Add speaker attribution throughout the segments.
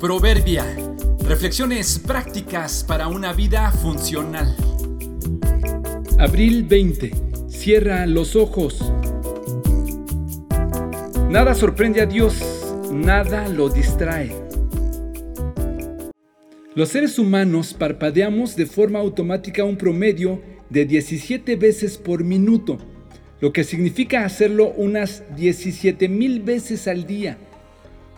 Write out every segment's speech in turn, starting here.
Speaker 1: Proverbia. Reflexiones prácticas para una vida funcional.
Speaker 2: Abril 20. Cierra los ojos. Nada sorprende a Dios, nada lo distrae. Los seres humanos parpadeamos de forma automática un promedio de 17 veces por minuto, lo que significa hacerlo unas 17 mil veces al día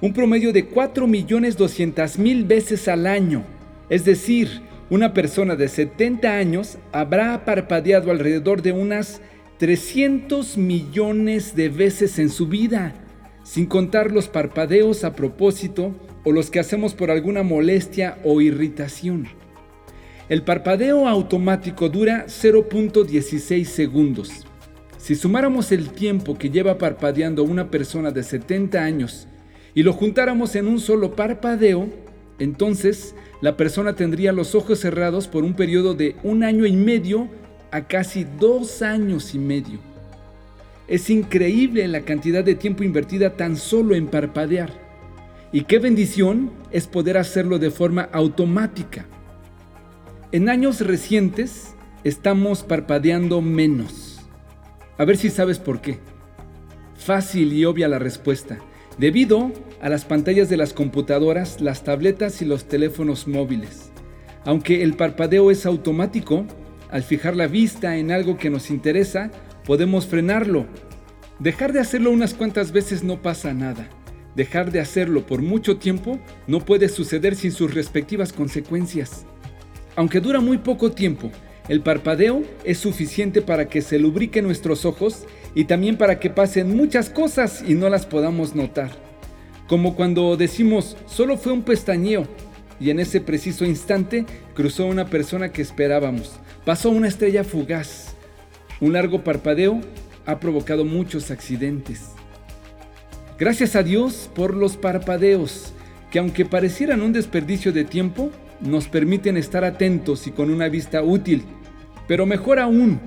Speaker 2: un promedio de 4.200.000 veces al año. Es decir, una persona de 70 años habrá parpadeado alrededor de unas 300 millones de veces en su vida, sin contar los parpadeos a propósito o los que hacemos por alguna molestia o irritación. El parpadeo automático dura 0.16 segundos. Si sumáramos el tiempo que lleva parpadeando una persona de 70 años y lo juntáramos en un solo parpadeo, entonces la persona tendría los ojos cerrados por un periodo de un año y medio a casi dos años y medio. Es increíble la cantidad de tiempo invertida tan solo en parpadear. Y qué bendición es poder hacerlo de forma automática. En años recientes estamos parpadeando menos. A ver si sabes por qué. Fácil y obvia la respuesta debido a las pantallas de las computadoras, las tabletas y los teléfonos móviles. Aunque el parpadeo es automático, al fijar la vista en algo que nos interesa, podemos frenarlo. Dejar de hacerlo unas cuantas veces no pasa nada. Dejar de hacerlo por mucho tiempo no puede suceder sin sus respectivas consecuencias. Aunque dura muy poco tiempo, el parpadeo es suficiente para que se lubriquen nuestros ojos y también para que pasen muchas cosas y no las podamos notar. Como cuando decimos solo fue un pestañeo y en ese preciso instante cruzó una persona que esperábamos. Pasó una estrella fugaz. Un largo parpadeo ha provocado muchos accidentes. Gracias a Dios por los parpadeos, que aunque parecieran un desperdicio de tiempo, nos permiten estar atentos y con una vista útil. Pero mejor aún,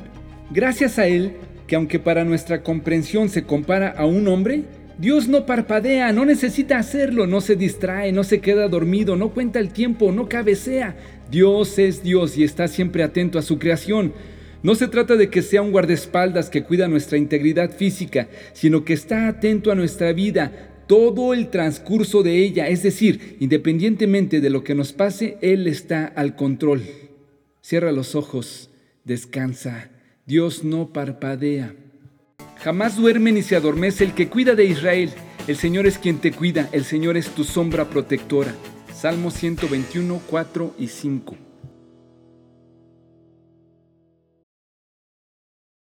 Speaker 2: gracias a Él, que aunque para nuestra comprensión se compara a un hombre, Dios no parpadea, no necesita hacerlo, no se distrae, no se queda dormido, no cuenta el tiempo, no cabecea. Dios es Dios y está siempre atento a su creación. No se trata de que sea un guardaespaldas que cuida nuestra integridad física, sino que está atento a nuestra vida, todo el transcurso de ella, es decir, independientemente de lo que nos pase, Él está al control. Cierra los ojos, descansa, Dios no parpadea. Jamás duerme ni se adormece el que cuida de Israel. El Señor es quien te cuida, el Señor es tu sombra protectora. Salmo 121, 4 y 5.